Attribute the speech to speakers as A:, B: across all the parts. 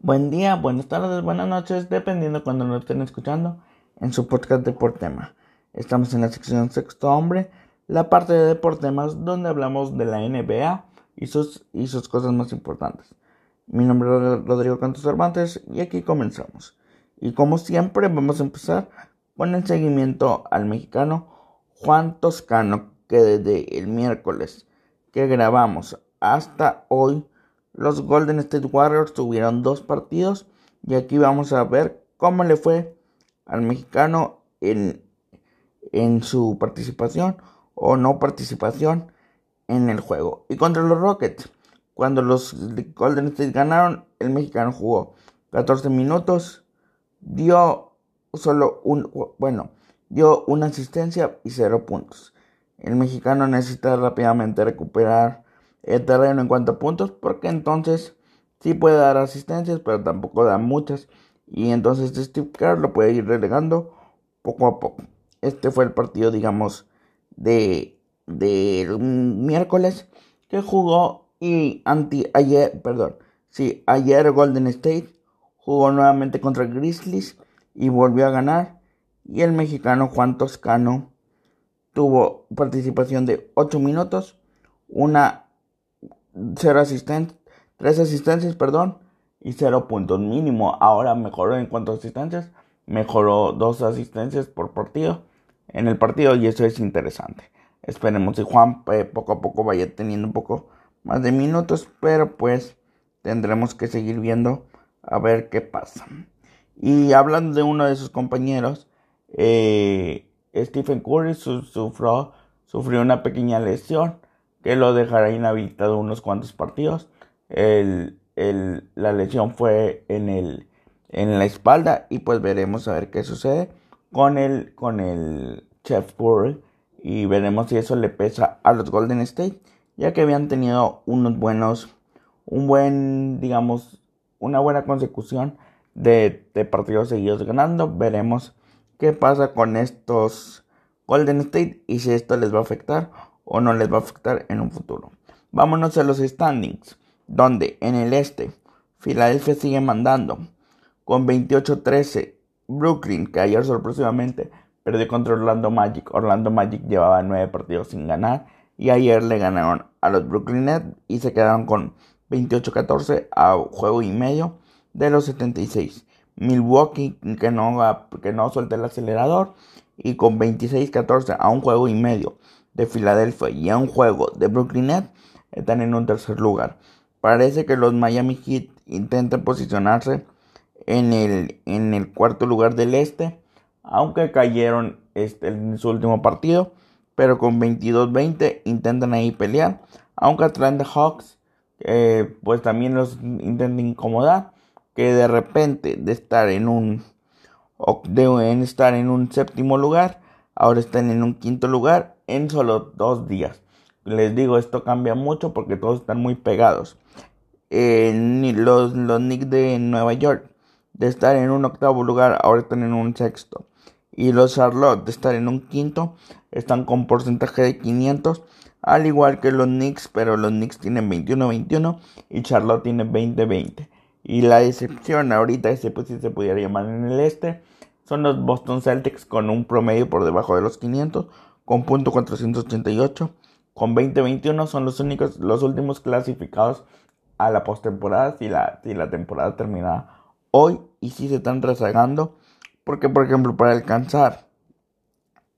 A: Buen día, buenas tardes, buenas noches, dependiendo cuando nos estén escuchando en su podcast de Deportema. Estamos en la sección Sexto Hombre, la parte de Deportemas donde hablamos de la NBA y sus, y sus cosas más importantes. Mi nombre es Rodrigo Cantos Cervantes y aquí comenzamos. Y como siempre vamos a empezar con el seguimiento al mexicano Juan Toscano que desde el miércoles que grabamos hasta hoy los Golden State Warriors tuvieron dos partidos y aquí vamos a ver cómo le fue al mexicano en, en su participación o no participación en el juego. Y contra los Rockets, cuando los Golden State ganaron, el mexicano jugó 14 minutos, dio solo un, bueno, dio una asistencia y cero puntos. El mexicano necesita rápidamente recuperar el terreno en cuanto a puntos, porque entonces sí puede dar asistencias, pero tampoco da muchas. Y entonces Steve Kerr lo puede ir relegando poco a poco. Este fue el partido, digamos, de, de miércoles que jugó y anti ayer, perdón, sí, ayer Golden State jugó nuevamente contra Grizzlies y volvió a ganar. Y el mexicano Juan Toscano tuvo participación de 8 minutos, una cero asistencias, tres asistencias, perdón, y cero puntos mínimo. Ahora mejoró en cuanto a asistencias, mejoró dos asistencias por partido en el partido y eso es interesante. Esperemos que Juan eh, poco a poco vaya teniendo un poco más de minutos, pero pues tendremos que seguir viendo a ver qué pasa. Y hablando de uno de sus compañeros, eh, Stephen Curry sufrió, sufrió una pequeña lesión que lo dejará inhabilitado unos cuantos partidos. El, el, la lesión fue en, el, en la espalda y pues veremos a ver qué sucede con el, con el Chef Curry y veremos si eso le pesa a los Golden State ya que habían tenido unos buenos un buen digamos una buena consecución de, de partidos seguidos ganando veremos qué pasa con estos Golden State y si esto les va a afectar o no les va a afectar en un futuro. Vámonos a los standings, donde en el este Filadelfia sigue mandando con 28-13. Brooklyn, que ayer sorpresivamente perdió contra Orlando Magic. Orlando Magic llevaba 9 partidos sin ganar y ayer le ganaron a los Brooklyn Nets y se quedaron con 28-14 a juego y medio de los 76. Milwaukee que no, que no suelta el acelerador y con 26-14 a un juego y medio de Filadelfia y a un juego de Brooklyn Nets están en un tercer lugar. Parece que los Miami Heat intentan posicionarse en el, en el cuarto lugar del este, aunque cayeron este, en su último partido, pero con 22-20 intentan ahí pelear, aunque Atlanta Hawks eh, pues también los intentan incomodar, que de repente de estar en un de estar en un séptimo lugar, ahora están en un quinto lugar en solo dos días. Les digo, esto cambia mucho porque todos están muy pegados. los, los Knicks de Nueva York, de estar en un octavo lugar, ahora están en un sexto. Y los Charlotte, de estar en un quinto, están con porcentaje de 500. Al igual que los Knicks, pero los Knicks tienen 21-21 y Charlotte tiene 20-20. Y la excepción ahorita, ese pues si se pudiera llamar en el este, son los Boston Celtics con un promedio por debajo de los 500 con punto 488. Con 2021 son los únicos, los últimos clasificados a la postemporada si la, la temporada termina hoy y si se están rezagando. Porque, por ejemplo, para alcanzar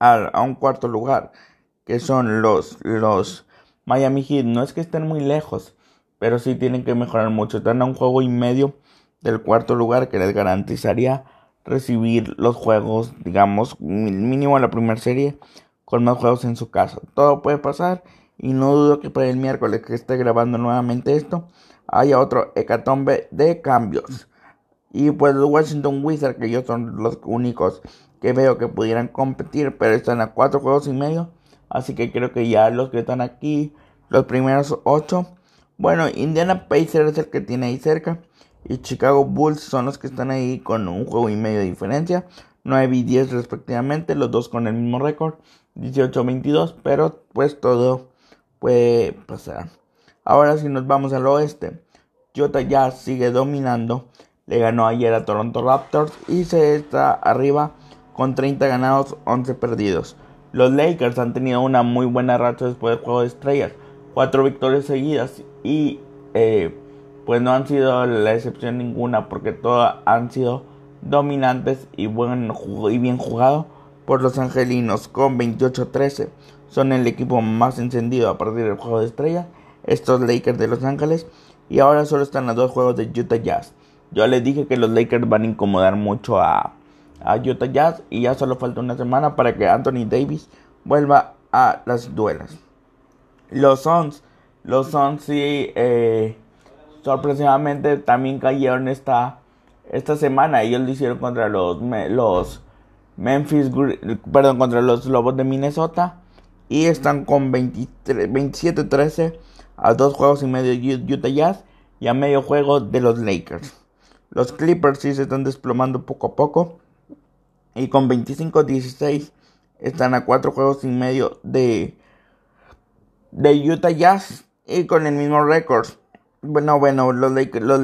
A: a, un cuarto lugar, que son los, los Miami Heat, no es que estén muy lejos, pero sí tienen que mejorar mucho. Están a un juego y medio del cuarto lugar que les garantizaría recibir los juegos, digamos, mínimo en la primera serie con más juegos en su casa. Todo puede pasar y no dudo que para el miércoles que esté grabando nuevamente esto haya otro hecatombe de cambios. Y pues los Washington Wizards, que ellos son los únicos que veo que pudieran competir, pero están a cuatro juegos y medio. Así que creo que ya los que están aquí, los primeros ocho. Bueno, Indiana Pacers es el que tiene ahí cerca. Y Chicago Bulls son los que están ahí con un juego y medio de diferencia. 9 y 10 respectivamente, los dos con el mismo récord. 18-22, pero pues todo puede pasar. Ahora si nos vamos al oeste, Utah ya sigue dominando le ganó ayer a Toronto Raptors y se está arriba con 30 ganados, 11 perdidos. Los Lakers han tenido una muy buena racha después del juego de estrellas, cuatro victorias seguidas y eh, pues no han sido la excepción ninguna porque todas han sido dominantes y, buen, y bien jugado por los angelinos con 28-13. Son el equipo más encendido a partir del juego de estrellas, estos Lakers de Los Ángeles, y ahora solo están a dos juegos de Utah Jazz. Yo les dije que los Lakers van a incomodar mucho a, a Utah Jazz y ya solo falta una semana para que Anthony Davis vuelva a las duelas. Los Suns, los Suns sí, eh, sorpresivamente también cayeron esta, esta semana. Ellos lo hicieron contra los, los Memphis, perdón, contra los Lobos de Minnesota y están con 27-13 a dos juegos y medio de Utah Jazz y a medio juego de los Lakers. Los Clippers sí se están desplomando poco a poco y con 25-16 están a cuatro juegos y medio de, de Utah Jazz y con el mismo récord. Bueno, bueno, los, los,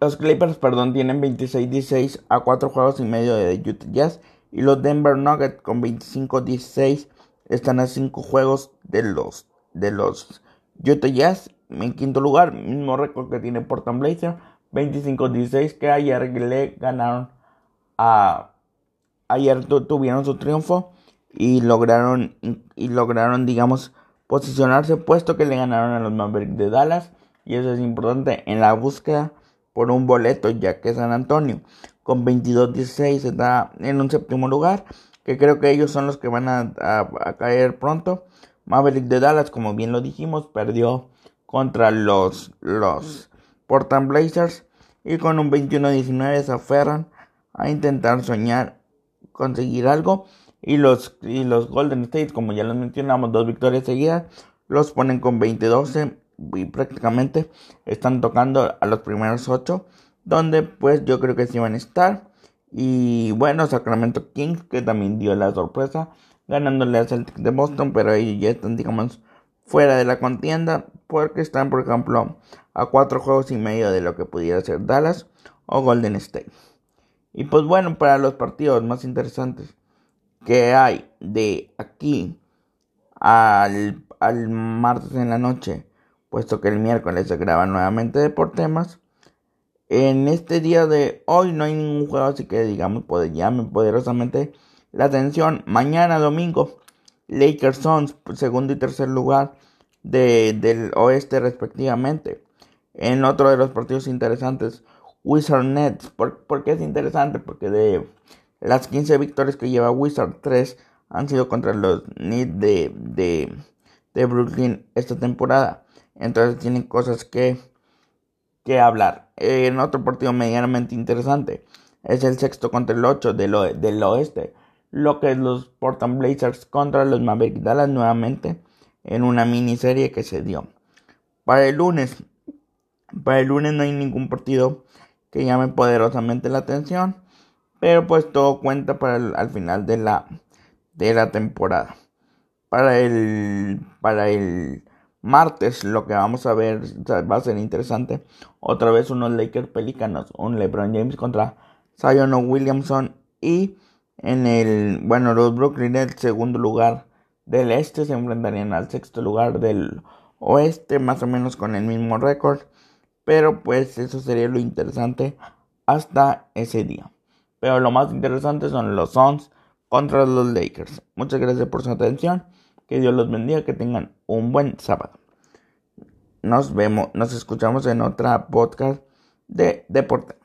A: los Clippers, perdón, tienen 26-16 a cuatro juegos y medio de Utah Jazz y los Denver Nuggets con 25-16 están a 5 juegos de los, de los Utah Jazz. En quinto lugar, mismo récord que tiene Portland Blazer, 25-16, que ayer le ganaron a. Ayer tuvieron su triunfo y lograron, y lograron, digamos, posicionarse, puesto que le ganaron a los Mavericks de Dallas. Y eso es importante en la búsqueda por un boleto, ya que San Antonio con 22-16 está en un séptimo lugar que creo que ellos son los que van a, caer pronto. Maverick de Dallas, como bien lo dijimos, perdió contra los, los Portland Blazers y con un 21-19 se aferran a intentar soñar conseguir algo y los, y los Golden State, como ya los mencionamos, dos victorias seguidas, los ponen con 20-12 y prácticamente están tocando a los primeros 8, donde pues yo creo que sí van a estar. Y bueno, Sacramento Kings, que también dio la sorpresa, ganándole a Celtics de Boston, pero ellos ya están, digamos, fuera de la contienda, porque están, por ejemplo, a cuatro juegos y medio de lo que pudiera ser Dallas o Golden State. Y pues bueno, para los partidos más interesantes que hay de aquí al, al martes en la noche, puesto que el miércoles se graba nuevamente por temas en este día de hoy no hay ningún juego, así que digamos, pues llame poderosamente la atención. Mañana domingo, Lakers Suns, segundo y tercer lugar del oeste respectivamente. En otro de los partidos interesantes, Wizard Nets. ¿Por, qué es interesante? Porque de las 15 victorias que lleva Wizard, 3 han sido contra los Nets de, de, de Brooklyn esta temporada. Entonces tienen cosas que que hablar. En otro partido medianamente interesante es el sexto contra el 8 del, del oeste, lo que es los Portland Blazers contra los Mavericks Dallas nuevamente en una miniserie que se dio. Para el lunes, para el lunes no hay ningún partido que llame poderosamente la atención, pero pues todo cuenta para el, al final de la, de la temporada. Para el, para el martes lo que vamos a ver va a ser interesante. Otra vez unos Lakers Pelicanos, un LeBron James contra Zion Williamson y en el, bueno, los Brooklyn el segundo lugar del este se enfrentarían al sexto lugar del oeste, más o menos con el mismo récord. Pero pues eso sería lo interesante hasta ese día. Pero lo más interesante son los Suns contra los Lakers. Muchas gracias por su atención. Que Dios los bendiga, que tengan un buen sábado. Nos vemos, nos escuchamos en otra podcast de deporte.